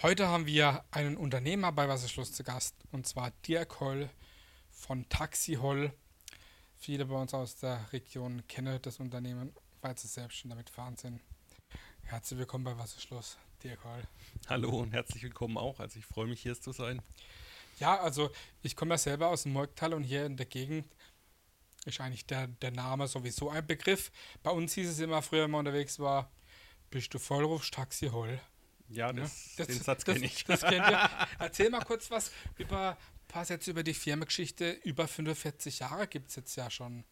Heute haben wir einen Unternehmer bei Wasserschluss zu Gast und zwar Dirk Holl von Taxi Holl. Viele bei uns aus der Region kennen das Unternehmen, weil sie selbst schon damit fahren sind. Herzlich willkommen bei Wasserschluss, Dirk Holl. Hallo und herzlich willkommen auch. Also ich freue mich hier zu sein. Ja, also ich komme ja selber aus dem Morgtal und hier in der Gegend ist eigentlich der, der Name sowieso ein Begriff. Bei uns hieß es immer früher, wenn man unterwegs war, bist du Vollruf Taxi Holl. Ja, das, ja, das, den Satz kenne ich. Das, das kennt ihr. Erzähl mal kurz was über, pass jetzt über die Firmengeschichte. Über 45 Jahre gibt es jetzt ja schon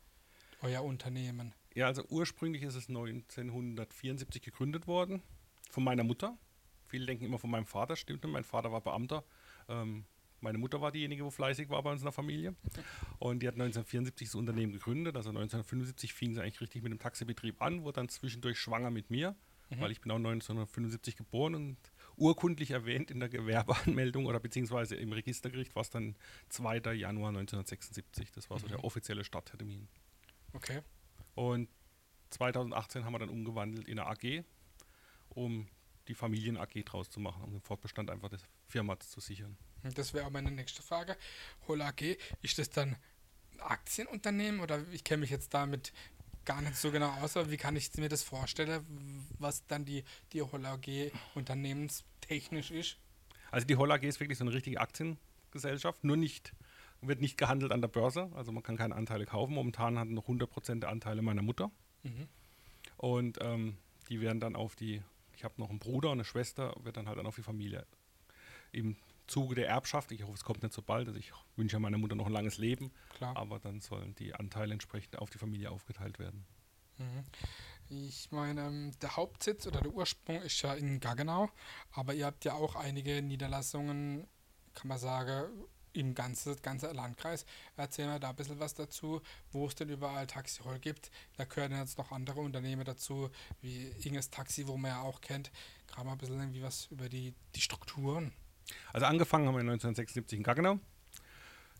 euer Unternehmen. Ja, also ursprünglich ist es 1974 gegründet worden von meiner Mutter. Viele denken immer von meinem Vater, stimmt nicht. Mein Vater war Beamter. Ähm, meine Mutter war diejenige, wo fleißig war bei uns in der Familie. Und die hat 1974 das Unternehmen gegründet. Also 1975 fing sie eigentlich richtig mit dem Taxibetrieb an, wurde dann zwischendurch schwanger mit mir mhm. weil ich bin auch 1975 geboren und urkundlich erwähnt in der Gewerbeanmeldung oder beziehungsweise im Registergericht war es dann 2. Januar 1976. Das war so mhm. der offizielle Starttermin. Okay. Und 2018 haben wir dann umgewandelt in eine AG, um die Familien-AG draus zu machen, um den Fortbestand einfach der Firma zu sichern. Das wäre auch meine nächste Frage. Hol AG, ist das dann ein Aktienunternehmen oder ich kenne mich jetzt damit gar nicht so genau aus, aber wie kann ich mir das vorstellen, was dann die, die Holl AG unternehmenstechnisch ist? Also die Holl AG ist wirklich so eine richtige Aktiengesellschaft, nur nicht, wird nicht gehandelt an der Börse, also man kann keine Anteile kaufen. Momentan hat noch 100% der Anteile meiner Mutter. Mhm. Und ähm, die werden dann auf die, ich habe noch einen Bruder und eine Schwester, wird dann halt dann auf die Familie im Zuge der Erbschaft, ich hoffe, es kommt nicht so bald, also ich wünsche meiner Mutter noch ein langes Leben, Klar. aber dann sollen die Anteile entsprechend auf die Familie aufgeteilt werden. Mhm. Ich meine, ähm, der Hauptsitz oder der Ursprung ist ja in Gaggenau, aber ihr habt ja auch einige Niederlassungen, kann man sagen, im ganzen, ganzen Landkreis. Erzähl mal da ein bisschen was dazu, wo es denn überall Taxi-Roll gibt. Da gehören jetzt noch andere Unternehmen dazu, wie Inges Taxi, wo man ja auch kennt. Gerade mal ein bisschen irgendwie was über die, die Strukturen. Also angefangen haben wir 1976 in Gaggenau.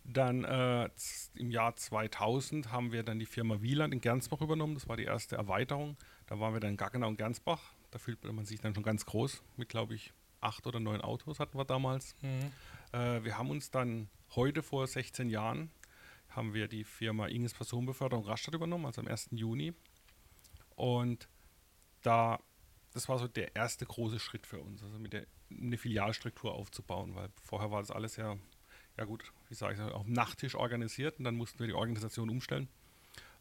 Dann äh, im Jahr 2000 haben wir dann die Firma Wieland in Gernsbach übernommen. Das war die erste Erweiterung. Da waren wir dann in Gaggenau und Gernsbach. Da fühlt man sich dann schon ganz groß. Mit, glaube ich, acht oder neun Autos hatten wir damals. Mhm. Äh, wir haben uns dann heute vor 16 Jahren haben wir die Firma Inges Personenbeförderung Rastatt übernommen, also am 1. Juni. Und da, das war so der erste große Schritt für uns. Also mit der eine Filialstruktur aufzubauen, weil vorher war das alles ja, ja gut, wie sage ich, auf dem Nachttisch organisiert und dann mussten wir die Organisation umstellen.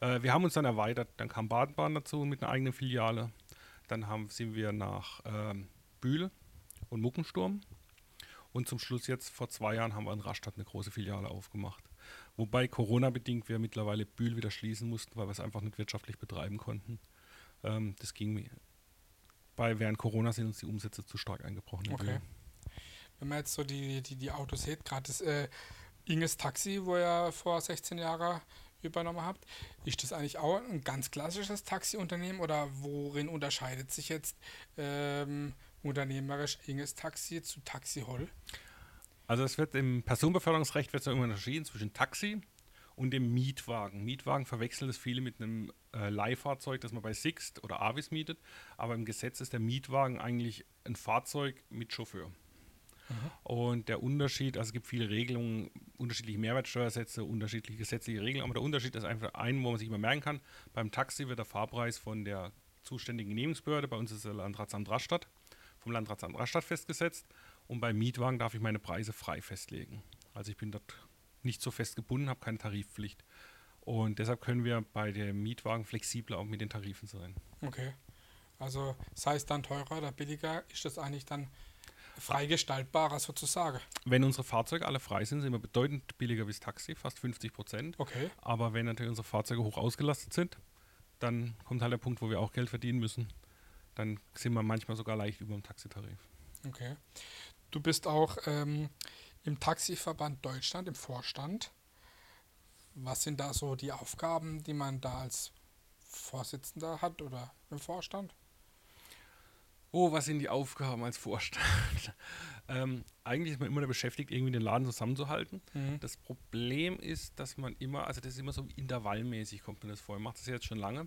Äh, wir haben uns dann erweitert, dann kam Badenbahn dazu mit einer eigenen Filiale, dann haben, sind wir nach ähm, Bühl und Muckensturm und zum Schluss jetzt vor zwei Jahren haben wir in Rastatt eine große Filiale aufgemacht. Wobei Corona-bedingt wir mittlerweile Bühl wieder schließen mussten, weil wir es einfach nicht wirtschaftlich betreiben konnten. Ähm, das ging bei während Corona sind uns die Umsätze zu stark eingebrochen. Okay. Wenn man jetzt so die, die, die Autos sieht, gerade das äh, Inges Taxi, wo ihr vor 16 Jahren übernommen habt, ist das eigentlich auch ein ganz klassisches Taxiunternehmen oder worin unterscheidet sich jetzt ähm, unternehmerisch Inges Taxi zu Taxi Holl? Also es wird im Personenbeförderungsrecht wird so unterschieden zwischen Taxi und dem Mietwagen. Mietwagen verwechseln das viele mit einem äh, Leihfahrzeug, das man bei Sixt oder Avis mietet, aber im Gesetz ist der Mietwagen eigentlich ein Fahrzeug mit Chauffeur. Mhm. Und der Unterschied, also es gibt viele Regelungen, unterschiedliche Mehrwertsteuersätze, unterschiedliche gesetzliche Regeln, aber der Unterschied ist einfach ein, wo man sich immer merken kann. Beim Taxi wird der Fahrpreis von der zuständigen Genehmigungsbehörde, bei uns ist der Landratsamt Rastatt, vom Landratsamt Rastatt festgesetzt und beim Mietwagen darf ich meine Preise frei festlegen. Also ich bin dort nicht so fest gebunden, habe keine Tariffpflicht. Und deshalb können wir bei dem Mietwagen flexibler auch mit den Tarifen sein. Okay. Also sei es dann teurer oder billiger, ist das eigentlich dann frei gestaltbarer sozusagen. Wenn unsere Fahrzeuge alle frei sind, sind wir bedeutend billiger wie das Taxi, fast 50 Prozent. Okay. Aber wenn natürlich unsere Fahrzeuge hoch ausgelastet sind, dann kommt halt der Punkt, wo wir auch Geld verdienen müssen. Dann sind wir manchmal sogar leicht über dem Taxitarif. Okay. Du bist auch ähm, im Taxiverband Deutschland im Vorstand. Was sind da so die Aufgaben, die man da als Vorsitzender hat oder im Vorstand? Oh, was sind die Aufgaben als Vorstand? ähm, eigentlich ist man immer beschäftigt, irgendwie den Laden zusammenzuhalten. Mhm. Das Problem ist, dass man immer, also das ist immer so intervallmäßig, kommt man das vor. Man macht das jetzt schon lange.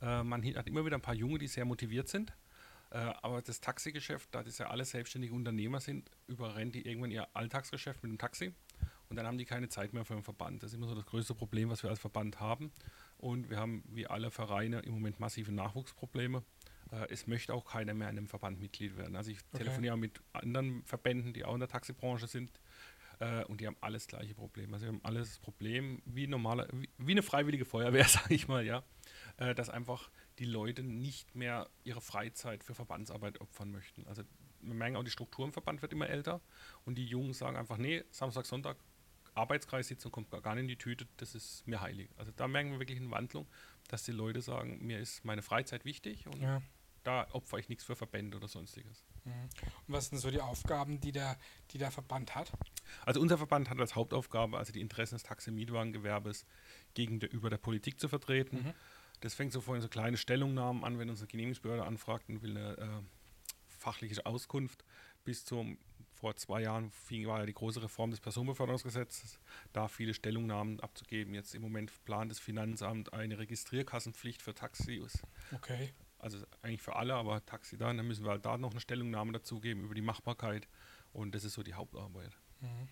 Äh, man hat immer wieder ein paar Junge, die sehr motiviert sind. Äh, aber das Taxigeschäft, da das ja alle selbstständige Unternehmer sind, überrennt die irgendwann ihr Alltagsgeschäft mit dem Taxi. Und dann haben die keine Zeit mehr für den Verband. Das ist immer so das größte Problem, was wir als Verband haben. Und wir haben wie alle Vereine im Moment massive Nachwuchsprobleme. Äh, es möchte auch keiner mehr in einem Verband Mitglied werden. Also ich Okay. telefoniere mit anderen Verbänden, die auch in der Taxibranche sind. Äh, und die haben alles gleiche Problem. Also wir haben alles das Problem wie normale, wie, wie eine freiwillige Feuerwehr, sage ich mal, ja. Dass einfach die Leute nicht mehr ihre Freizeit für Verbandsarbeit opfern möchten. Also wir merken auch, die Struktur im Verband wird immer älter und die Jungen sagen einfach, nee, Samstag, Sonntag, Arbeitskreissitzung kommt gar nicht in die Tüte, das ist mir heilig. Also da merken wir wirklich eine Wandlung, dass die Leute sagen, mir ist meine Freizeit wichtig und Ja. da opfere ich nichts für Verbände oder sonstiges. Mhm. Und was sind so die Aufgaben, die der, die der Verband hat? Also unser Verband hat als Hauptaufgabe, also die Interessen des Taxi-Mietwagengewerbes gegenüber der Politik zu vertreten. Mhm. Das fängt so vorhin so kleine Stellungnahmen an, wenn unsere Genehmigungsbehörde anfragt und will eine äh, fachliche Auskunft. Bis zum, vor zwei Jahren fing, war ja die große Reform des Personenbeförderungsgesetzes, da viele Stellungnahmen abzugeben. Jetzt im Moment plant das Finanzamt eine Registrierkassenpflicht für Taxis. Okay. Also eigentlich für alle, aber Taxi da, dann müssen wir halt da noch eine Stellungnahme dazugeben über die Machbarkeit. Und das ist so die Hauptarbeit. Mhm.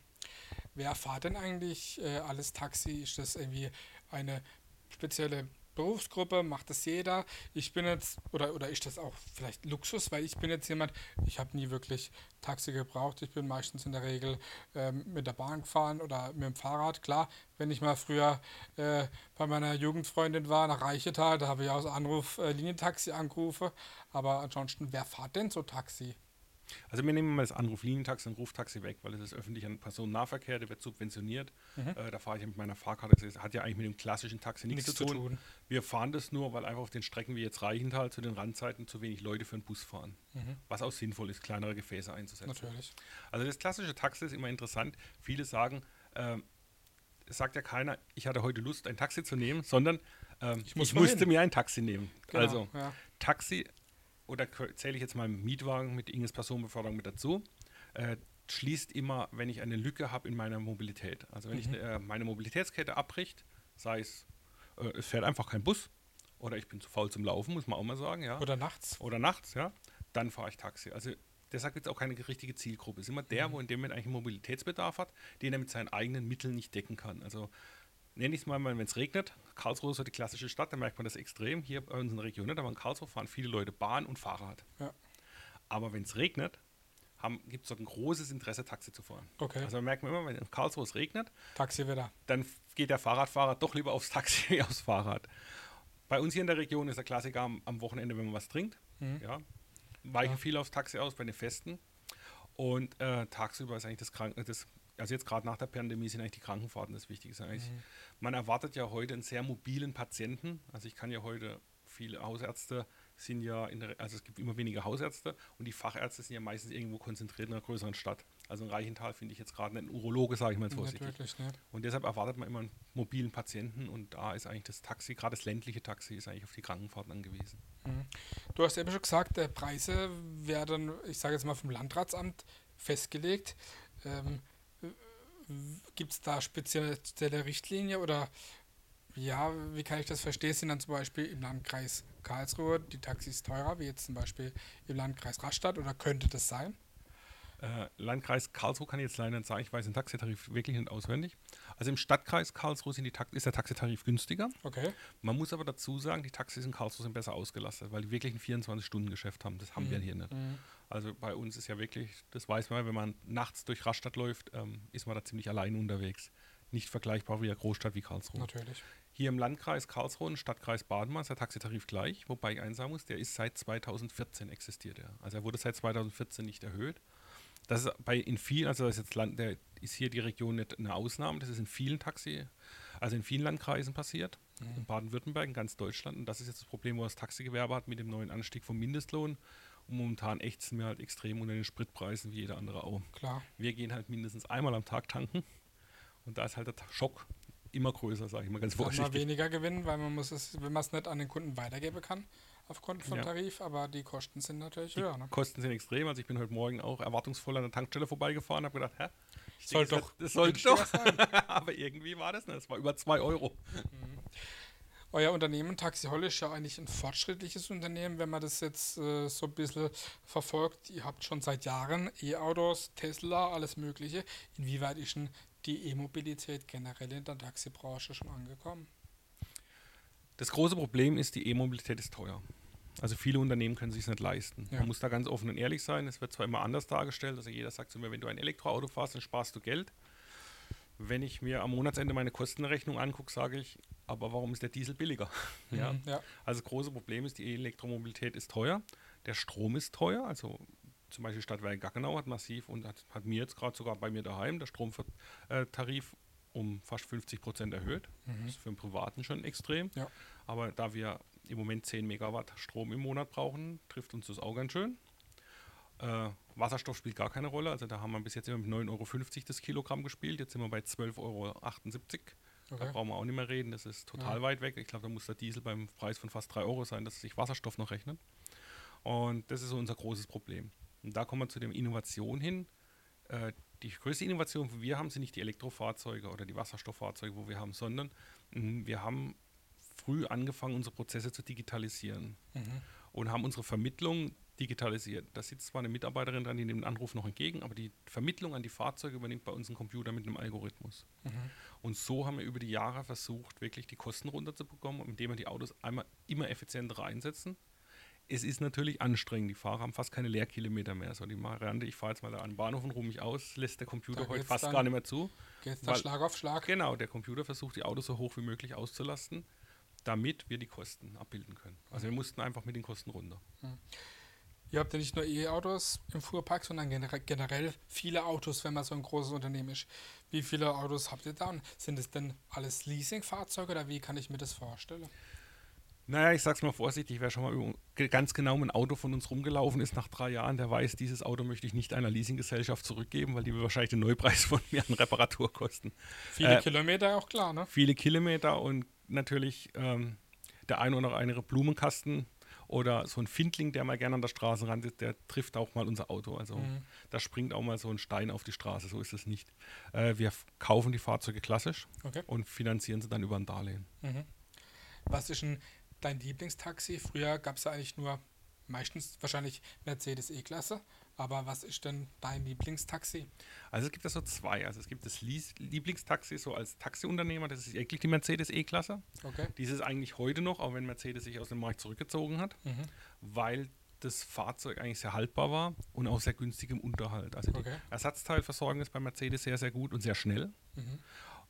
Wer fahrt denn eigentlich äh, alles Taxi? Ist das irgendwie eine spezielle Berufsgruppe? Macht das jeder? Ich bin jetzt, oder, oder ist das auch vielleicht Luxus? Weil ich bin jetzt jemand, ich habe nie wirklich Taxi gebraucht. Ich bin meistens in der Regel ähm, mit der Bahn gefahren oder mit dem Fahrrad. Klar, wenn ich mal früher äh, bei meiner Jugendfreundin war, nach Reichetal, da habe ich aus Anruf äh, Linientaxi angerufen. Aber ansonsten, wer fährt denn so Taxi? Also wir nehmen mal das Anruflinientaxi und Ruftaxi weg, weil es ist öffentlicher Personennahverkehr, der wird subventioniert. Mhm. Äh, da fahre ich ja mit meiner Fahrkarte. Das hat ja eigentlich mit dem klassischen Taxi nichts, Nichts zu, tun. Wir fahren das nur, weil einfach auf den Strecken wie jetzt Reichenthal zu den Randzeiten zu wenig Leute für einen Bus fahren. Mhm. Was auch sinnvoll ist, kleinere Gefäße einzusetzen. Natürlich. Also das klassische Taxi ist immer interessant. Viele sagen, es sagt ja keiner, ich hatte heute Lust, ein Taxi zu nehmen, sondern ähm, Ich ich, muss mal musste hin. mir ein Taxi nehmen. Genau, Also ja. Taxi oder zähle ich jetzt mal Mietwagen mit Inges Personenbeförderung mit dazu, äh, schließt immer, wenn ich eine Lücke habe in meiner Mobilität. Also wenn ich Mhm. äh, meine Mobilitätskette abbricht, sei es, äh, es fährt einfach kein Bus oder ich bin zu faul zum Laufen, muss man auch mal sagen, ja. Oder nachts. Oder nachts, ja, dann fahre ich Taxi. Also deshalb gibt es auch keine richtige Zielgruppe. Es ist immer der, Mhm. wo in dem Moment eigentlich einen Mobilitätsbedarf hat, den er mit seinen eigenen Mitteln nicht decken kann. Also nenne ich es mal, wenn es regnet. Karlsruhe ist so die klassische Stadt, da merkt man das extrem. Hier bei uns in der Region nicht, aber in Karlsruhe fahren viele Leute Bahn und Fahrrad. Ja. Aber wenn es regnet, gibt es doch ein großes Interesse, Taxi zu fahren. Okay. Also merkt man immer, wenn in Karlsruhe es regnet, Taxi wieder. dann geht der Fahrradfahrer doch lieber aufs Taxi wie aufs Fahrrad. Bei uns hier in der Region ist der Klassiker am, am Wochenende, wenn man was trinkt. Mhm. Ja, weichen Ja. viel aufs Taxi aus bei den Festen. Und äh, tagsüber ist eigentlich das Kranken, das, also jetzt gerade nach der Pandemie sind eigentlich die Krankenfahrten das Wichtigste. Mhm. Man erwartet ja heute einen sehr mobilen Patienten. Also ich kann ja heute, viele Hausärzte sind ja, in der, also es gibt immer weniger Hausärzte und die Fachärzte sind ja meistens irgendwo konzentriert in einer größeren Stadt. Also in Reichenthal finde ich jetzt gerade einen Urologe, sage ich mal jetzt vorsichtig. ne? Und deshalb erwartet man immer einen mobilen Patienten und da ist eigentlich das Taxi, gerade das ländliche Taxi, ist eigentlich auf die Krankenfahrten angewiesen. Mhm. Du hast eben schon gesagt, äh, Preise werden, ich sage jetzt mal vom Landratsamt festgelegt. Ähm, Gibt es da spezielle Richtlinie oder ja, wie kann ich das verstehen? Sind dann zum Beispiel im Landkreis Karlsruhe die Taxis teurer, wie jetzt zum Beispiel im Landkreis Rastatt oder könnte das sein? Äh, Landkreis Karlsruhe kann ich jetzt leider nicht sagen, ich weiß den Taxitarif wirklich nicht auswendig. Also im Stadtkreis Karlsruhe sind die Tax ist der Taxitarif günstiger. Okay. Man muss aber dazu sagen, die Taxis in Karlsruhe sind besser ausgelastet, weil die wirklich ein 24-Stunden-Geschäft haben. Das haben wir Mhm. hier nicht. Mhm. Also bei uns ist ja wirklich, das weiß man, wenn man nachts durch Rastatt läuft, ähm, ist man da ziemlich allein unterwegs. Nicht vergleichbar wie eine Großstadt wie Karlsruhe. Natürlich. Hier im Landkreis Karlsruhe und Stadtkreis Badenmann ist der Taxitarif gleich, wobei ich eins sagen muss, der ist seit 2014 existiert er. Also er wurde seit 2014 nicht erhöht. Das ist bei in vielen, also das ist jetzt Land, der ist hier die Region nicht eine Ausnahme, das ist in vielen Taxi, also in vielen Landkreisen passiert, in Mhm. Baden-Württemberg, in ganz Deutschland. Und das ist jetzt das Problem, wo das Taxigewerbe hat mit dem neuen Anstieg vom Mindestlohn. Und momentan ächzen wir halt extrem unter den Spritpreisen wie jeder andere auch. Klar. Wir gehen halt mindestens einmal am Tag tanken. Und da ist halt der Schock immer größer, sage ich mal ganz Kann man vorsichtig. weniger gewinnen, weil man muss es, wenn man es nicht an den Kunden weitergeben kann, aufgrund vom Ja. Tarif, aber die Kosten sind natürlich Die höher. Ne? Kosten sind extrem. Also ich bin heute Morgen auch erwartungsvoll an der Tankstelle vorbeigefahren und habe gedacht, hä? Ich Soll doch Das soll doch. sein. Aber irgendwie war das nicht. Das war über 2 Euro. euer Unternehmen Taxi Holle ist ja eigentlich ein fortschrittliches Unternehmen, wenn man das jetzt äh, so ein bisschen verfolgt. Ihr habt schon seit Jahren E-Autos, Tesla, alles Mögliche. Inwieweit ist denn die E-Mobilität generell in der Taxibranche schon angekommen? Das große Problem ist, die E-Mobilität ist teuer. Also viele Unternehmen können sich nicht leisten. Ja. Man muss da ganz offen und ehrlich sein. Es wird zwar immer anders dargestellt. Also jeder sagt zu mir, wenn du ein Elektroauto fährst, dann sparst du Geld. Wenn ich mir am Monatsende meine Kostenrechnung angucke, sage ich, aber warum ist der Diesel billiger? Mhm, ja? ja. Also das große Problem ist, die Elektromobilität ist teuer. Der Strom ist teuer. Also zum Beispiel Stadtwerke Gaggenau hat massiv und hat, hat mir jetzt gerade sogar bei mir daheim der Stromtarif um fast 50 Prozent erhöht. Mhm. Das ist für einen Privaten schon extrem. Ja. Aber da wir im Moment 10 Megawatt Strom im Monat brauchen, trifft uns das auch ganz schön. Äh, Wasserstoff spielt gar keine Rolle. Also da haben wir bis jetzt immer mit 9,50 Euro das Kilogramm gespielt. Jetzt sind wir bei 12,78 Euro. Okay. Da brauchen wir auch nicht mehr reden. Das ist total ja. weit weg. Ich glaube, da muss der Diesel beim Preis von fast 3 Euro sein, dass sich Wasserstoff noch rechnet. Und das ist so unser großes Problem. Und da kommen wir zu der Innovation hin. Äh, die größte Innovation, die wir haben, sind nicht die Elektrofahrzeuge oder die Wasserstofffahrzeuge, wo wir haben, sondern mh, wir haben früh angefangen, unsere Prozesse zu digitalisieren mhm. und haben unsere Vermittlung digitalisiert. Da sitzt zwar eine Mitarbeiterin dran, die nimmt den Anruf noch entgegen, aber die Vermittlung an die Fahrzeuge übernimmt bei uns ein Computer mit einem Algorithmus. Mhm. Und so haben wir über die Jahre versucht, wirklich die Kosten runterzubekommen, indem wir die Autos einmal immer effizienter einsetzen. Es ist natürlich anstrengend. Die Fahrer haben fast keine Leerkilometer mehr. So die Variante, ich fahre jetzt mal da an den Bahnhof und ruhe mich aus, lässt der Computer heute fast gar nicht mehr zu. Geht dann Schlag auf Schlag. Genau, der Computer versucht, die Autos so hoch wie möglich auszulasten damit wir die Kosten abbilden können. Also wir mussten einfach mit den Kosten runter. Mhm. Ihr habt ja nicht nur E-Autos im Fuhrpark, sondern generell viele Autos, wenn man so ein großes Unternehmen ist. Wie viele Autos habt ihr da? Und sind es denn alles Leasingfahrzeuge oder wie kann ich mir das vorstellen? Naja, ich sag's mal vorsichtig, wer schon mal ganz genau ein Auto von uns rumgelaufen ist nach drei Jahren, der weiß, dieses Auto möchte ich nicht einer Leasinggesellschaft zurückgeben, weil die will wahrscheinlich den Neupreis von mir an Reparatur kosten. Viele äh, Kilometer auch klar, ne? Viele Kilometer und natürlich ähm, der ein oder andere Blumenkasten oder so ein Findling, der mal gerne an der Straßenrand ist, der trifft auch mal unser Auto. Also mhm. da springt auch mal so ein Stein auf die Straße, so ist es nicht. Äh, wir kaufen die Fahrzeuge klassisch okay. und finanzieren sie dann über ein Darlehen. Mhm. Was ist denn dein Lieblingstaxi? Früher gab es ja eigentlich nur meistens wahrscheinlich Mercedes E-Klasse. Aber was ist denn dein Lieblingstaxi? Also es gibt da so zwei. Also es gibt das Lieblingstaxi so als Taxiunternehmer, das ist wirklich die Mercedes E-Klasse. Okay. Die ist eigentlich heute noch, auch wenn Mercedes sich aus dem Markt zurückgezogen hat, mhm. weil das Fahrzeug eigentlich sehr haltbar war und auch sehr günstig im Unterhalt. Also die okay. Ersatzteilversorgung ist bei Mercedes sehr, sehr gut und sehr schnell. Mhm.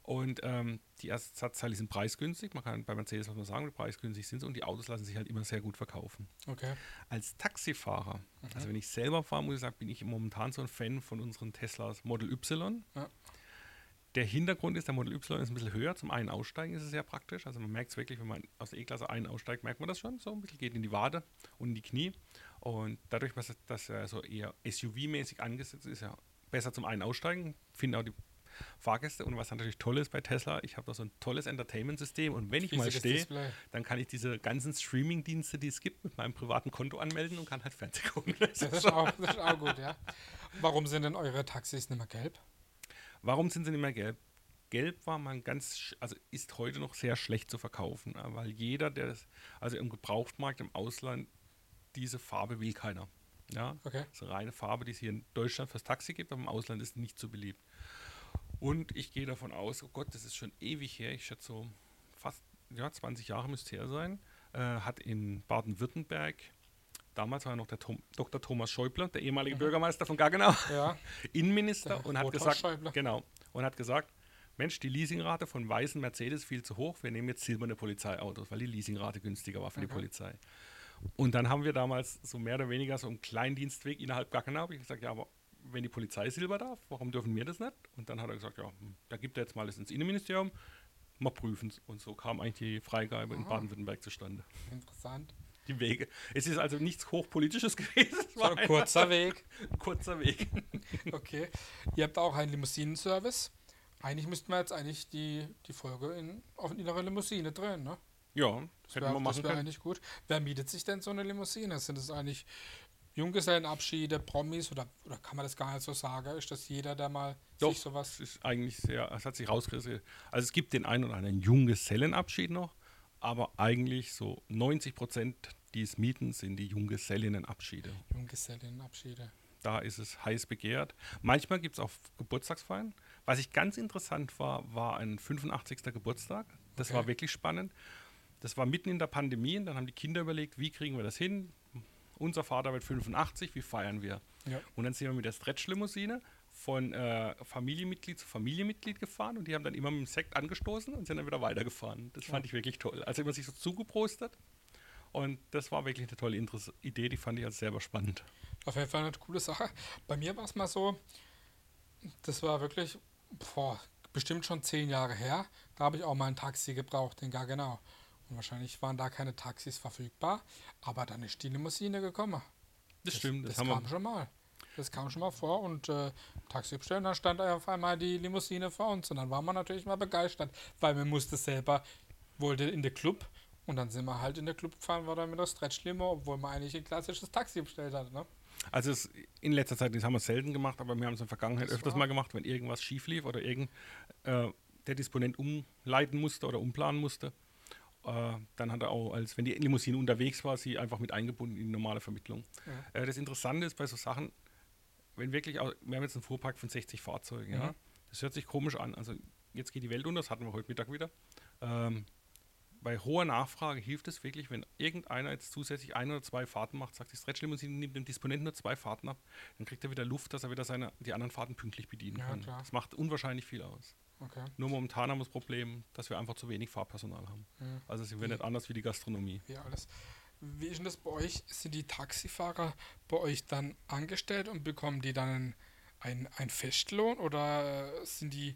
Und ähm, die Ersatzteile sind preisgünstig. Man kann bei Mercedes was man sagen, wie preisgünstig sind sie und die Autos lassen sich halt immer sehr gut verkaufen. Okay. Als Taxifahrer, mhm. also wenn ich selber fahre, muss ich sagen, bin ich momentan so ein Fan von unseren Teslas Model Y. Ja. Der Hintergrund ist, der Model Y ist ein bisschen höher. Zum einen aussteigen ist es sehr praktisch. Also man merkt es wirklich, wenn man aus der E-Klasse ein aussteigt, merkt man das schon. So ein bisschen geht in die Wade und in die Knie. Und dadurch, dass er so eher SUV-mäßig angesetzt ist, ja besser zum einen aussteigen. Finde auch die Fahrgäste. Und was natürlich toll ist bei Tesla, ich habe da so ein tolles Entertainment-System. Und wenn ich mal stehe, dann kann ich diese ganzen Streaming-Dienste, die es gibt, mit meinem privaten Konto anmelden und kann halt Fernsehen gucken. Das, das, ist, auch, das ist auch gut, ja. Warum sind denn eure Taxis nicht mehr gelb? Warum sind sie nicht mehr gelb? Gelb war man ganz, also ist heute noch sehr schlecht zu verkaufen, weil jeder, der das, also im Gebrauchtmarkt im Ausland, diese Farbe will keiner. Ja, okay. das ist eine reine Farbe, die es hier in Deutschland fürs Taxi gibt, aber im Ausland ist nicht so beliebt. Und ich gehe davon aus, oh Gott, das ist schon ewig her, ich schätze so fast ja, 20 Jahre müsste her sein, äh, hat in Baden-Württemberg, damals war noch der Tom, Dr. Thomas Schäuble, der ehemalige mhm. Bürgermeister von Gaggenau, ja. Innenminister der und hat gesagt, genau, und hat gesagt, Mensch, die Leasingrate von weißen Mercedes viel zu hoch, wir nehmen jetzt silberne Polizeiautos, weil die Leasingrate günstiger war für mhm. die Polizei. Und dann haben wir damals so mehr oder weniger so einen kleinen Dienstweg innerhalb Gaggenau, habe ich gesagt, ja, aber wenn die Polizei Silber darf, warum dürfen wir das nicht? Und dann hat er gesagt, ja, hm, da gibt er jetzt mal das ins Innenministerium, mal prüfen. Und so kam eigentlich die Freigabe Aha. in Baden-Württemberg zustande. Interessant. Die Wege. Es ist also nichts Hochpolitisches gewesen. Es war ein kurzer Weg. Kurzer Weg. okay. Ihr habt auch einen Limousinenservice. Eigentlich müssten wir jetzt eigentlich die, die Folge in, auf in ihrer Limousine drehen, ne? Ja, das hätten wär, wir machen Das wäre eigentlich gut. Wer mietet sich denn so eine Limousine? Sind es eigentlich Junggesellenabschiede, Promis oder, oder kann man das gar nicht so sagen? Ist das jeder, der mal Doch, sich sowas. Es ist eigentlich sehr, es hat sich rausgerissen. Also es gibt den einen oder anderen Junggesellenabschied noch, aber eigentlich so 90 Prozent, die es mieten, sind die Junggesellinnenabschiede. Junggesellinnenabschiede. Da ist es heiß begehrt. Manchmal gibt es auch Geburtstagsfeiern. Was ich ganz interessant war, war ein 85. Geburtstag. Das Okay. war wirklich spannend. Das war mitten in der Pandemie und dann haben die Kinder überlegt, wie kriegen wir das hin? Unser Vater wird 85, wie feiern wir? Ja. Und dann sind wir mit der Stretch-Limousine von äh, Familienmitglied zu Familienmitglied gefahren und die haben dann immer mit dem Sekt angestoßen und sind dann wieder weitergefahren. Das fand ich wirklich toll. Also immer sich so zugeprostet und das war wirklich eine tolle Interess Idee, die fand ich als selber spannend. Auf jeden Fall eine coole Sache. Bei mir war es mal so, das war wirklich, boah, bestimmt schon zehn Jahre her. Da habe ich auch mal ein Taxi gebraucht in Gaggenau. Und wahrscheinlich waren da keine Taxis verfügbar, aber dann ist die Limousine gekommen. Das, stimmt, das, das haben kam wir. schon mal. Das kam schon mal vor und äh, Taxi bestellen, dann stand auf einmal die Limousine vor uns und dann waren wir natürlich mal begeistert, weil wir musste selber, wollte in den Club und dann sind wir halt in den Club gefahren, war dann mit der Stretch-Limo, obwohl man eigentlich ein klassisches Taxi bestellt hat, ne? Also es, in letzter Zeit, das haben wir selten gemacht, aber wir haben es in der Vergangenheit Das öfters mal gemacht, wenn irgendwas schief lief oder irgend äh, der Disponent umleiten musste oder umplanen musste. Äh, dann hat er auch, als wenn die Limousine unterwegs war, sie einfach mit eingebunden in die normale Vermittlung. Äh, das Interessante ist bei so Sachen, wenn wirklich, auch, wir haben jetzt einen Fuhrpark von 60 Fahrzeugen, ja, Mhm. das hört sich komisch an. Also jetzt geht die Welt unter, das hatten wir heute Mittag wieder. Ähm, bei hoher Nachfrage hilft es wirklich, wenn irgendeiner jetzt zusätzlich ein oder zwei Fahrten macht, sagt die Stretch-Limousine nimmt dem Disponenten nur zwei Fahrten ab, dann kriegt er wieder Luft, dass er wieder seine, die anderen Fahrten pünktlich bedienen Ja, kann. klar. Das macht unwahrscheinlich viel aus. Okay. Nur momentan haben wir das Problem, dass wir einfach zu wenig Fahrpersonal haben. Mhm. Also sind wir nicht anders wie die Gastronomie. Wie alles. Wie ist denn das bei euch? Sind die Taxifahrer bei euch dann angestellt und bekommen die dann ein, ein Festlohn oder sind die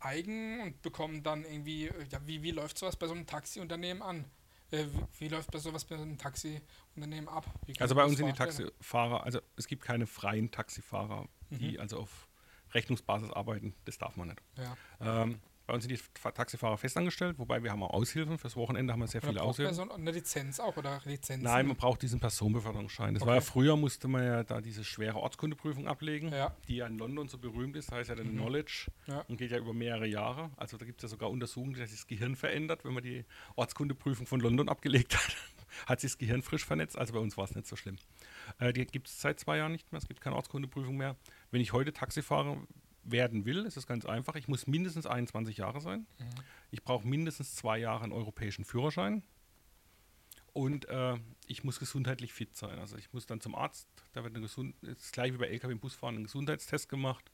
eigen und bekommen dann irgendwie, ja, wie, wie läuft sowas bei so einem Taxiunternehmen an? Äh, wie, wie läuft bei sowas bei so einem Taxiunternehmen ab? Also bei uns sind die? Taxifahrer, also es gibt keine freien Taxifahrer, die Mhm. also auf Rechnungsbasis arbeiten. Das darf man nicht. Ja. Ähm, bei uns sind die Fa- Taxifahrer festangestellt, wobei wir haben auch Aushilfen. Fürs Wochenende haben wir sehr Oder viele Aushilfen. so eine Lizenz auch oder Lizenzen? Nein, man braucht diesen Personenbeförderungsschein. Das war ja Okay. früher, musste man ja da diese schwere Ortskundeprüfung ablegen, Ja. die ja in London so berühmt ist, heißt ja dann Mhm. Knowledge Ja. und geht ja über mehrere Jahre. Also da gibt es ja sogar Untersuchungen, dass sich das Gehirn verändert, wenn man die Ortskundeprüfung von London abgelegt hat. Hat sich das Gehirn frisch vernetzt, also bei uns war es nicht so schlimm. Äh, die gibt es seit zwei Jahren nicht mehr, es gibt keine Ortskundeprüfung mehr. Wenn ich heute Taxifahrer werden will, ist es ganz einfach. Ich muss mindestens 21 Jahre sein. Mhm. Ich brauche mindestens zwei Jahre einen europäischen Führerschein. Und äh, ich muss gesundheitlich fit sein. Also ich muss dann zum Arzt, da wird ein gleich wie bei LKW im Busfahren ein Gesundheitstest gemacht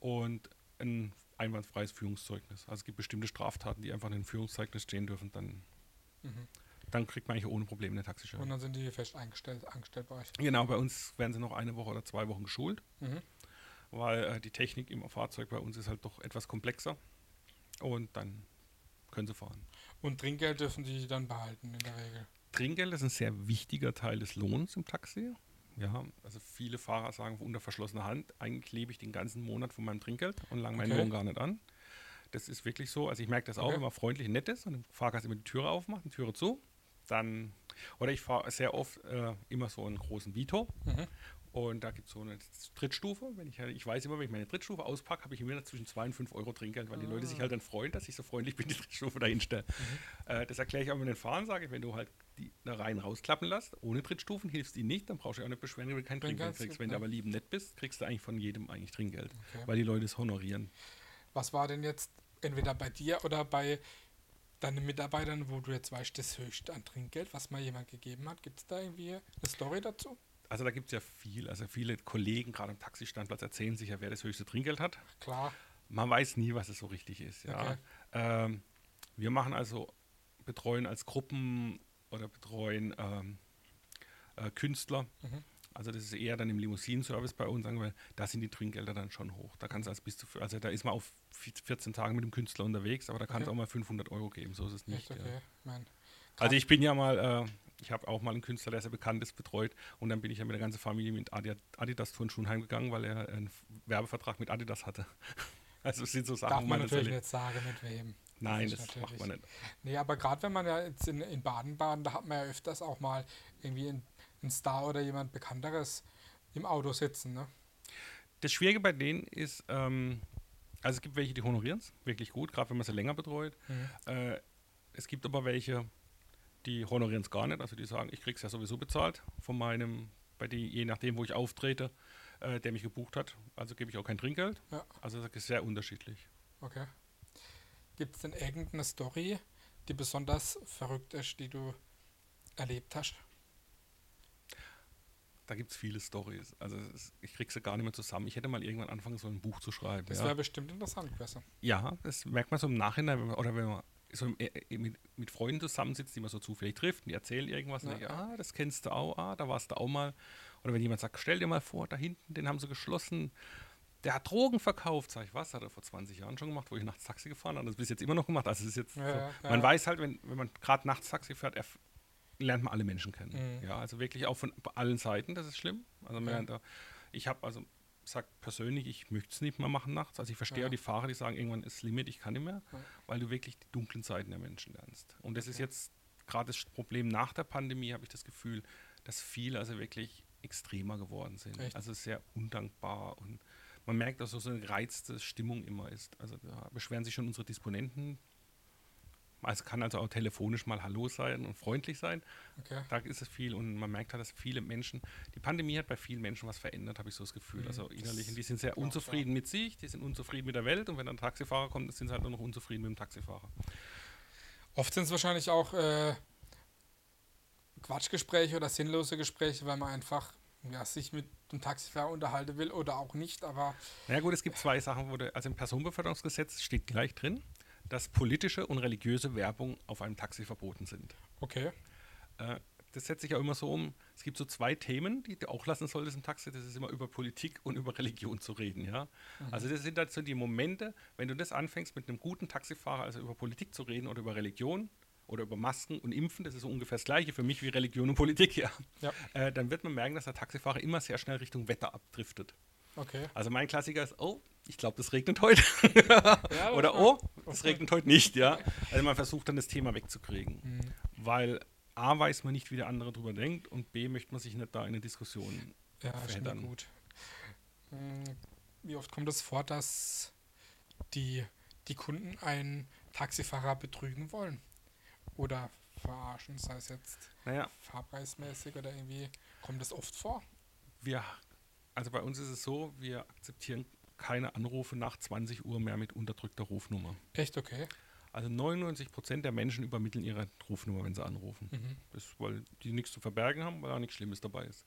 und ein einwandfreies Führungszeugnis. Also es gibt bestimmte Straftaten, die einfach in einem Führungszeugnis stehen dürfen, dann, Mhm. Dann kriegt man eigentlich ohne Probleme eine Taxischein. Und dann sind die fest eingestellt, angestellt bei euch. Genau, bei uns werden sie noch eine Woche oder zwei Wochen geschult, Mhm. weil äh, die Technik im Fahrzeug bei uns ist halt doch etwas komplexer und dann können sie fahren. Und Trinkgeld dürfen die dann behalten in der Regel. Trinkgeld ist ein sehr wichtiger Teil des Lohns im Taxi. Ja, also viele Fahrer sagen unter verschlossener Hand, eigentlich lebe ich den ganzen Monat von meinem Trinkgeld und lang meinen Okay. Lohn gar nicht an. Das ist wirklich so. Also ich merke das auch, Okay. wenn man freundlich und nett ist und dem Fahrgast immer die Türe aufmacht, die Türe zu, dann, oder ich fahre sehr oft äh, immer so einen großen Vito Mhm. und da gibt es so eine Drittstufe. Wenn ich, ich weiß immer, wenn ich meine Drittstufe auspacke, habe ich immer zwischen 2 und 5 Euro Trinkgeld, weil die Leute sich Ah. halt dann freuen, dass ich so freundlich bin, die Drittstufe dahin stelle. Mhm. Äh, das erkläre ich auch mit den Fahrern, sage ich, wenn du halt die da rein rausklappen lässt, ohne Drittstufen, hilfst ihnen nicht, dann brauchst du auch nicht beschweren, wenn du kein Trinkgeld kriegst. Wenn du ja. aber lieben nett bist, kriegst du eigentlich von jedem eigentlich Trinkgeld, Okay. weil die Leute es honorieren. Was war denn jetzt entweder bei dir oder bei deinen Mitarbeitern, wo du jetzt weißt, das höchste an Trinkgeld, was mal jemand gegeben hat? Gibt es da irgendwie eine Story dazu? Also da gibt es ja viel, also viele Kollegen, gerade am Taxistandplatz, erzählen sich ja, wer das höchste Trinkgeld hat. Klar. Man weiß nie, was es so richtig ist. Ja. Okay. Ähm, wir machen also, betreuen als Gruppen oder betreuen ähm, äh, Künstler. Mhm. Also das ist eher dann im Limousinenservice bei uns, sagen wir, da sind die Trinkgelder dann schon hoch. Da kann es als bis zu, also da ist man auf 14 Tage mit dem Künstler unterwegs, aber da kann es Okay. auch mal 500 Euro geben, so ist es nicht. Echt okay. Ja. Also ich bin ja mal, äh, ich habe auch mal einen Künstler, der sehr bekannt ist, betreut und dann bin ich ja mit der ganzen Familie mit Adi- Adidas Turnschuhen heimgegangen, weil er einen Werbevertrag mit Adidas hatte. Also es sind so Sachen, darf man das natürlich nicht sagen, mit wem. Nein, ist das macht man nicht. Nee, aber gerade wenn man ja jetzt in, Baden-Baden, da hat man ja öfters auch mal irgendwie ein, ein Star oder jemand Bekannteres im Auto sitzen, ne? Das Schwierige bei denen ist, ähm, also es gibt welche, die honorieren es wirklich gut, gerade wenn man sie länger betreut. Mhm. Äh, es gibt aber welche, die honorieren es gar nicht. Also die sagen, ich krieg's ja sowieso bezahlt von meinem, bei die, je nachdem, wo ich auftrete, äh, der mich gebucht hat. Also gebe ich auch kein Trinkgeld. Ja. Also das ist sehr unterschiedlich. Okay. Gibt es denn irgendeine Story, die besonders verrückt ist, die du erlebt hast? Da gibt es viele Stories. Also es, ich kriege sie gar nicht mehr zusammen. Ich hätte mal irgendwann anfangen sollen, ein Buch zu schreiben. Das ja. wäre bestimmt interessant gewesen. Ja, das merkt man so im Nachhinein, wenn man, oder wenn man so äh, mit, mit Freunden zusammensitzt, die man so zufällig trifft, die erzählen irgendwas, Ja. und denke, ah, das kennst du auch, ah, da warst du auch mal. Oder wenn jemand sagt, stell dir mal vor, da hinten, den haben sie geschlossen, der hat Drogen verkauft. Sag ich, was? Hat er vor 20 Jahren schon gemacht, wo ich nachts Taxi gefahren habe. Das bis jetzt immer noch gemacht. Also es ist jetzt Ja, so, man weiß halt, wenn, wenn man gerade nachts Taxi fährt, erf- lernt man alle Menschen kennen. Mhm. Ja, also wirklich auch von allen Seiten, das ist schlimm. Also lernt da, ich habe also sagt persönlich, ich möchte es nicht mehr machen nachts. Also ich verstehe Ja. auch die Fahrer, die sagen, irgendwann ist Limit, ich kann nicht mehr, Ja. weil du wirklich die dunklen Seiten der Menschen lernst. Und das ist Okay. jetzt gerade das Problem nach der Pandemie, habe ich das Gefühl, dass viele also wirklich extremer geworden sind. Echt? Also sehr undankbar und man merkt, dass so eine gereizte Stimmung immer ist. Also da beschweren sich schon unsere Disponenten. Es kann also auch telefonisch mal Hallo sein und freundlich sein. Okay. Da ist es viel und man merkt halt, dass viele Menschen, die Pandemie hat bei vielen Menschen was verändert, habe ich so das Gefühl. Mhm, Also innerlich, und die sind sehr unzufrieden mit sich, die sind unzufrieden mit der Welt und wenn dann ein Taxifahrer kommt, dann sind sie halt nur noch unzufrieden mit dem Taxifahrer. Oft sind es wahrscheinlich auch äh, Quatschgespräche oder sinnlose Gespräche, weil man einfach ja, sich mit dem Taxifahrer unterhalten will oder auch nicht, aber Na ja gut, es gibt zwei Sachen, wo du, also im Personenbeförderungsgesetz steht gleich drin, dass politische und religiöse Werbung auf einem Taxi verboten sind. okay. Äh, das setzt sich ja immer so um, es gibt so zwei Themen, die du auch lassen solltest im Taxi, das ist immer über Politik und über Religion zu reden, ja. Also das sind halt so die Momente, wenn du das anfängst mit einem guten Taxifahrer, also über Politik zu reden oder über Religion oder über Masken und Impfen, das ist so ungefähr das gleiche für mich wie Religion und Politik, ja. Ja. Äh, dann wird man merken, dass der Taxifahrer immer sehr schnell Richtung Wetter abdriftet. Okay. Also mein Klassiker ist, oh, ich glaube, das regnet heute. Ja, Oder das oh, das regnet heute nicht, ja. Also man versucht dann das Thema wegzukriegen. Mhm. Weil A weiß man nicht, wie der andere drüber denkt und B möchte man sich nicht da in eine Diskussion. Ja, verheddern. gut. Hm, Wie oft kommt es vor, dass die, die Kunden einen Taxifahrer betrügen wollen? Oder verarschen, sei es jetzt Naja, fahrpreismäßig oder irgendwie. Kommt das oft vor? wir, also bei uns ist es so, wir akzeptieren keine Anrufe nach 20 Uhr mehr mit unterdrückter Rufnummer. Echt okay? Also 99 Prozent der Menschen übermitteln ihre Rufnummer, wenn sie anrufen. Mhm. Das, weil die nichts zu verbergen haben, weil da nichts Schlimmes dabei ist.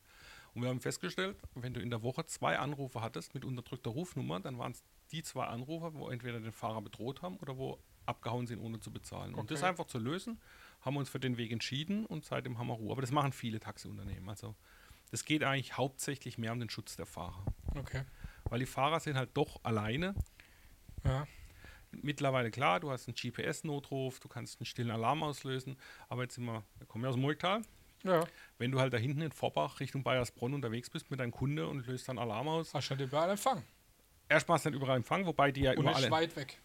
Und wir haben festgestellt, wenn du in der Woche zwei Anrufe hattest mit unterdrückter Rufnummer, dann waren es die zwei Anrufer, wo entweder den Fahrer bedroht haben oder wo abgehauen sind, ohne zu bezahlen. Und das Okay. einfach zu lösen, haben wir uns für den Weg entschieden und seitdem haben wir Ruhe. Aber das machen viele Taxiunternehmen. Also das geht eigentlich hauptsächlich mehr um den Schutz der Fahrer. Okay. Weil die Fahrer sind halt doch alleine. Ja. Mittlerweile klar, du hast einen GPS-Notruf, du kannst einen stillen Alarm auslösen, aber jetzt sind wir, wir kommen ja aus dem Murgtal, Ja. wenn du halt da hinten in Vorbach Richtung Bayersbronn unterwegs bist mit deinem Kunde und löst dann Alarm aus. Hast du nicht überall Empfang? Erstmal ist nicht überall Empfang, wobei die ja Und überall. ist weit weg.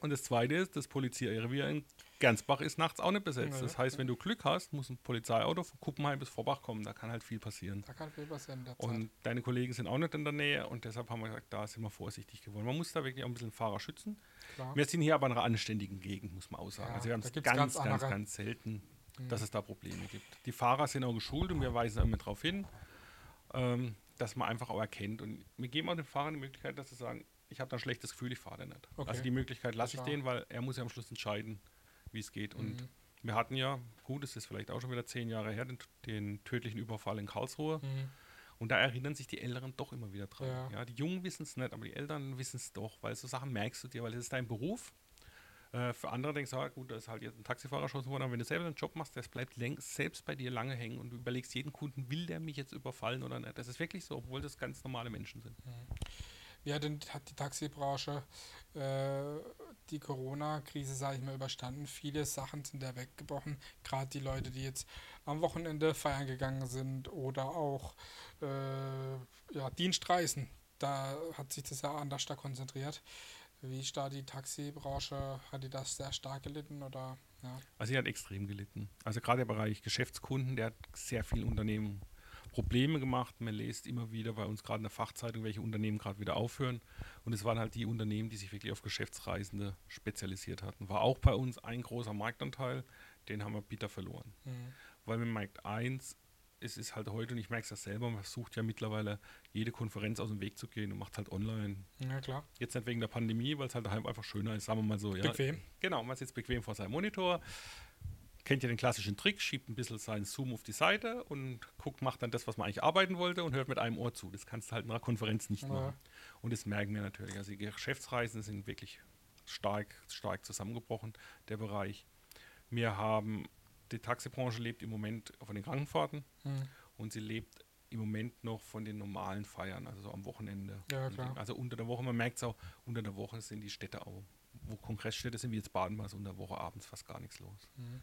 Und das zweite ist, das Polizeirevier in Gernsbach ist nachts auch nicht besetzt. Das heißt, wenn du Glück hast, muss ein Polizeiauto von Kuppenheim bis Vorbach kommen. Da kann halt viel passieren. Da kann viel passieren. Und deine Kollegen sind auch nicht in der Nähe und deshalb haben wir gesagt, da sind wir vorsichtig geworden. Man muss da wirklich auch ein bisschen Fahrer schützen. Klar. Wir sind hier aber in einer anständigen Gegend, muss man auch sagen. Ja, also wir haben es ganz, ganz ganz, ganz, selten, Mhm. dass es da Probleme gibt. Die Fahrer sind auch geschult und wir weisen immer darauf hin, ähm, dass man einfach auch erkennt. Und wir geben auch den Fahrern die Möglichkeit, dass sie sagen, ich habe da ein schlechtes Gefühl, ich fahre da nicht. Okay. Also die Möglichkeit lasse ich den, weil er muss ja am Schluss entscheiden, wie es geht. Und Mhm. wir hatten ja, gut, es ist vielleicht auch schon wieder zehn Jahre her, den, den tödlichen Überfall in Karlsruhe. Mhm. Und da erinnern sich die Älteren doch immer wieder dran. Ja. Ja. die Jungen wissen es nicht, aber die Eltern wissen es doch, weil so Sachen merkst du dir, weil das ist dein Beruf. Äh, für andere denkst du, ah, gut, da ist halt jetzt ein Taxifahrer erschossen worden, aber wenn du selber einen Job machst, das bleibt selbst bei dir lange hängen und du überlegst jeden Kunden, will der mich jetzt überfallen oder nicht. Das ist wirklich so, obwohl das ganz normale Menschen sind. Wie hat denn hat die Taxibranche äh, die Corona-Krise, sage ich mal, überstanden? Viele Sachen sind da weggebrochen. Gerade die Leute, die jetzt am Wochenende feiern gegangen sind oder auch äh, ja, Dienstreisen. Da hat sich das ja anders da konzentriert. Wie ist da die Taxibranche? Hat die das sehr stark gelitten oder ja? Also sie hat extrem gelitten. Also gerade der Bereich Geschäftskunden, der hat sehr viel Unternehmen Probleme gemacht. Man liest immer wieder bei uns gerade in der Fachzeitung, welche Unternehmen gerade wieder aufhören. Und es waren halt die Unternehmen, die sich wirklich auf Geschäftsreisende spezialisiert hatten. War auch bei uns ein großer Marktanteil, den haben wir bitter verloren. Mhm. Weil man merkt eins, es ist halt heute, und ich merke es ja selber, man versucht ja mittlerweile jede Konferenz aus dem Weg zu gehen und macht halt online. Ja, klar. Jetzt nicht wegen der Pandemie, weil es halt daheim einfach schöner ist, sagen wir mal so. Ja. Bequem. Genau, man sitzt bequem vor seinem Monitor, kennt ja den klassischen Trick, schiebt ein bisschen seinen Zoom auf die Seite und guckt, macht dann das, was man eigentlich arbeiten wollte und hört mit einem Ohr zu. Das kannst du halt in einer Konferenz nicht ja. machen. Und das merken wir natürlich. Also die Geschäftsreisen sind wirklich stark, stark zusammengebrochen, der Bereich. Wir haben, die Taxibranche lebt im Moment von den Krankenfahrten mhm. und sie lebt im Moment noch von den normalen Feiern, also so am Wochenende. Ja. Also unter der Woche, man merkt es auch, unter der Woche sind die Städte auch, wo Kongressstädte sind, wie jetzt Baden, war es unter der Woche abends fast gar nichts los. Mhm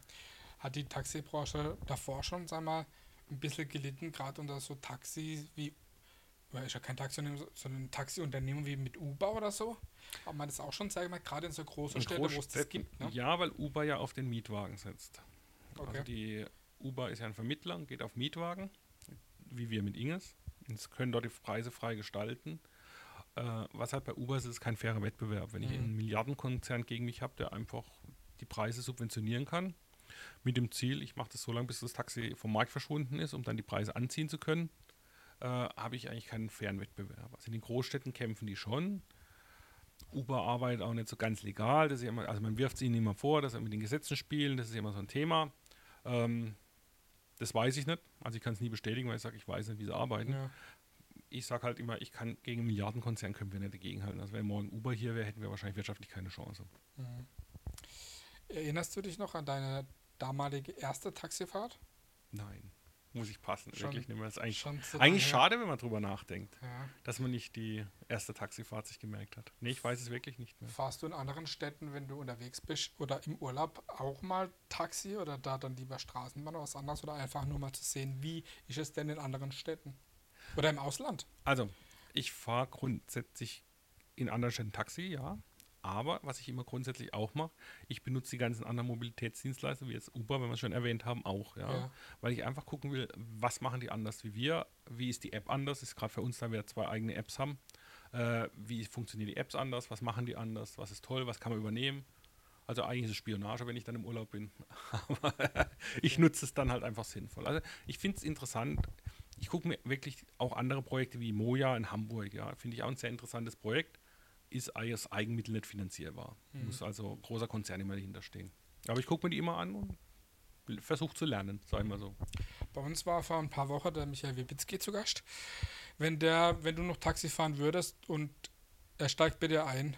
hat die Taxibranche davor schon, sag mal, ein bisschen gelitten, gerade unter so Taxis wie, ist ja kein Taxiunternehmen, sondern ein Taxiunternehmen wie mit Uber oder so. Aber man das auch schon, sag ich mal, gerade in so großen Städten, wo es das gibt. Ne? Ja, weil Uber ja auf den Mietwagen setzt. Okay. Also die Uber ist ja ein Vermittler, geht auf Mietwagen, wie wir mit Inges. Und können dort die Preise frei gestalten. Äh, was halt bei Uber ist, ist kein fairer Wettbewerb. Wenn mhm. ich einen Milliardenkonzern gegen mich habe, der einfach die Preise subventionieren kann, mit dem Ziel, ich mache das so lange, bis das Taxi vom Markt verschwunden ist, um dann die Preise anziehen zu können, äh, habe ich eigentlich keinen fairen Wettbewerb. Also in den Großstädten kämpfen die schon. Uber arbeitet auch nicht so ganz legal. Das ist immer, also man wirft es ihnen immer vor, dass sie mit den Gesetzen spielen. Das ist immer so ein Thema. Ähm, das weiß ich nicht. Also ich kann es nie bestätigen, weil ich sage, ich weiß nicht, wie sie arbeiten. Ja. Ich sage halt immer, ich kann gegen einen Milliardenkonzern können wir nicht dagegenhalten. Also wenn morgen Uber hier wäre, hätten wir wahrscheinlich wirtschaftlich keine Chance. Mhm. Erinnerst du dich noch an deine damalige erste Taxifahrt? Nein, muss ich passen. Schon, Wirklich nicht mehr. Das ist eigentlich, eigentlich schade, wenn man drüber nachdenkt, ja. dass man nicht die erste Taxifahrt sich gemerkt hat. Nee, ich weiß es wirklich nicht mehr. Fahrst du in anderen Städten, wenn du unterwegs bist oder im Urlaub auch mal Taxi oder da dann lieber Straßenbahn oder was anderes oder einfach nur mal zu sehen, wie ist es denn in anderen Städten oder im Ausland? Also, ich fahre grundsätzlich in anderen Städten Taxi, ja. Aber was ich immer grundsätzlich auch mache, ich benutze die ganzen anderen Mobilitätsdienstleister, wie jetzt Uber, wenn wir es schon erwähnt haben, auch. Ja? ja? Weil ich einfach gucken will, was machen die anders wie wir, wie ist die App anders, ist gerade für uns, da wir zwei eigene Apps haben. Äh, wie funktionieren die Apps anders, was machen die anders, was ist toll, was kann man übernehmen. Also eigentlich ist es Spionage, wenn ich dann im Urlaub bin. Aber ich nutze es dann halt einfach sinnvoll. Also ich finde es interessant. Ich gucke mir wirklich auch andere Projekte wie Moja in Hamburg, ja, finde ich auch ein sehr interessantes Projekt ist als Eigenmittel nicht finanzierbar. Mhm. Muss also großer Konzern immer dahinter stehen. Aber ich gucke mir die immer an und versuche zu lernen, sagen wir so. Bei uns war vor ein paar Wochen der Michael Wibitzki zu Gast. Wenn der, wenn du noch Taxi fahren würdest und er steigt bei dir ein,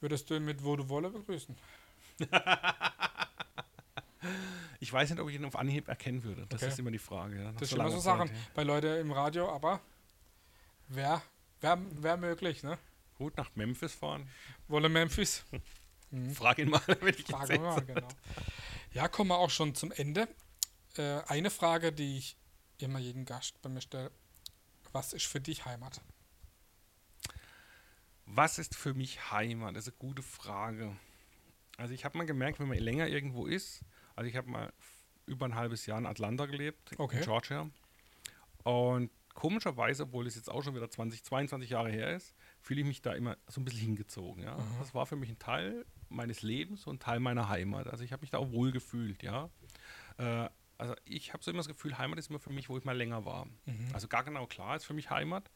würdest du ihn mit Wo du wolle begrüßen? ich weiß nicht, ob ich ihn auf Anhieb erkennen würde. Das okay. ist immer die Frage. Ja, das sind immer so Sachen Zeit, ja. bei Leuten im Radio, aber wäre wär, wär möglich, ne? Gut, nach Memphis fahren. Wolle Memphis? Mhm. Frag ihn mal, wenn ich Frage mal, genau. Ja, kommen wir auch schon zum Ende. Äh, eine Frage, die ich immer jeden Gast bei mir stelle. Was ist für dich Heimat? Was ist für mich Heimat? Das ist eine gute Frage. Also ich habe mal gemerkt, wenn man länger irgendwo ist, also ich habe mal über ein halbes Jahr in Atlanta gelebt, okay. in Georgia. Und komischerweise, obwohl es jetzt auch schon wieder 20, 22 Jahre her ist, fühle ich mich da immer so ein bisschen hingezogen. Ja? Mhm. Das war für mich ein Teil meines Lebens und Teil meiner Heimat. Also ich habe mich da auch wohl gefühlt, ja. Äh, also ich habe so immer das Gefühl, Heimat ist immer für mich, wo ich mal länger war. Mhm. Also gar genau klar ist für mich Heimat.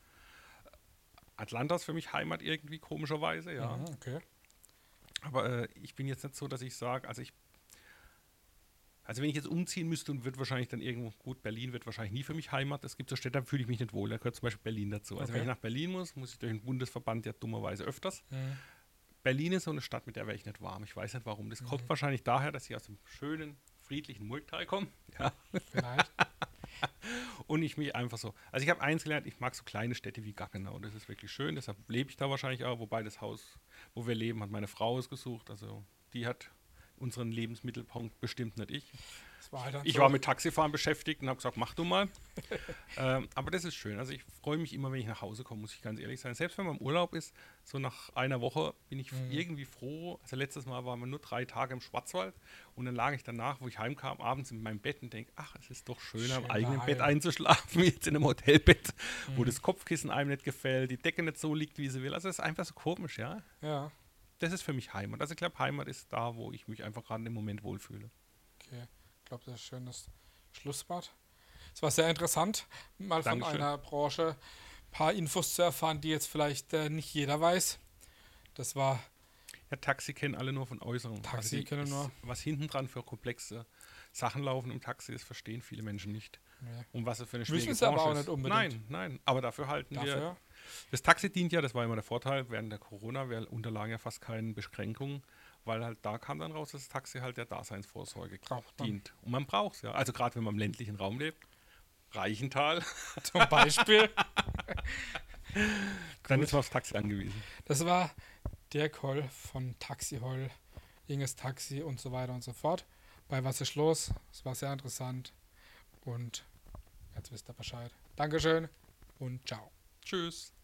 Atlanta ist für mich Heimat irgendwie komischerweise, ja. Mhm, okay. Aber äh, ich bin jetzt nicht so, dass ich sage, also ich also wenn ich jetzt umziehen müsste und wird wahrscheinlich dann irgendwo, gut, Berlin wird wahrscheinlich nie für mich Heimat. Es gibt so Städte, da fühle ich mich nicht wohl. Da gehört zum Beispiel Berlin dazu. Also okay. wenn ich nach Berlin muss, muss ich durch den Bundesverband ja dummerweise öfters. Mhm. Berlin ist so eine Stadt, mit der wäre ich nicht warm. Ich weiß nicht warum. Das mhm. kommt wahrscheinlich daher, dass ich aus dem schönen, friedlichen Murgtal komme. Ja. Vielleicht. und ich mich einfach so. Also ich habe eins gelernt, ich mag so kleine Städte wie Gaggenau. Das ist wirklich schön. Deshalb lebe ich da wahrscheinlich auch. Wobei das Haus, wo wir leben, hat meine Frau ausgesucht. Also die hat unseren Lebensmittelpunkt bestimmt nicht ich. war halt Ich so. war mit Taxifahren beschäftigt und habe gesagt, mach du mal. ähm, aber das ist schön. Also ich freue mich immer, wenn ich nach Hause komme, muss ich ganz ehrlich sein. Selbst wenn man im Urlaub ist, so nach einer Woche bin ich Mhm. irgendwie froh. Also letztes Mal waren wir nur drei Tage im Schwarzwald und dann lag ich danach, wo ich heimkam, abends in meinem Bett und denke, ach, es ist doch schön, am Schön eigenen daheim. Bett einzuschlafen, wie jetzt in einem Hotelbett, wo Mhm. das Kopfkissen einem nicht gefällt, die Decke nicht so liegt, wie sie will. Also es ist einfach so komisch, ja. Ja, Das ist für mich Heimat. Also ich glaube, Heimat ist da, wo ich mich einfach gerade im Moment wohlfühle. okay. Ich glaube, das ist ein schönes Schlusswort. Es war sehr interessant, mal von Dankeschön. einer Branche ein paar Infos zu erfahren, die jetzt vielleicht äh, nicht jeder weiß. Das war Ja, Taxi kennen alle nur von Äußerungen. Taxi die- kennen nur- Was hinten dran für komplexe Sachen laufen im Taxi, das verstehen viele Menschen nicht. nee, Und was es für eine Müssen schwierige sie aber Branche auch ist. nicht unbedingt. Nein, nein. Aber dafür halten wir. Das Taxi dient ja, das war immer der Vorteil, während der Corona, unterlagen ja fast keinen Beschränkungen, weil halt da kam dann raus, dass das Taxi halt der Daseinsvorsorge Braucht dient. Und man braucht es ja. Also gerade wenn man im ländlichen Raum lebt, Reichental, Zum Beispiel. dann ist man aufs Taxi angewiesen. Das war Dirk Holl von Taxi Holl, Inges Taxi und so weiter und so fort. Bei Was ist los? Es war sehr interessant. Und jetzt wisst ihr Bescheid. Dankeschön und ciao. Tschüss.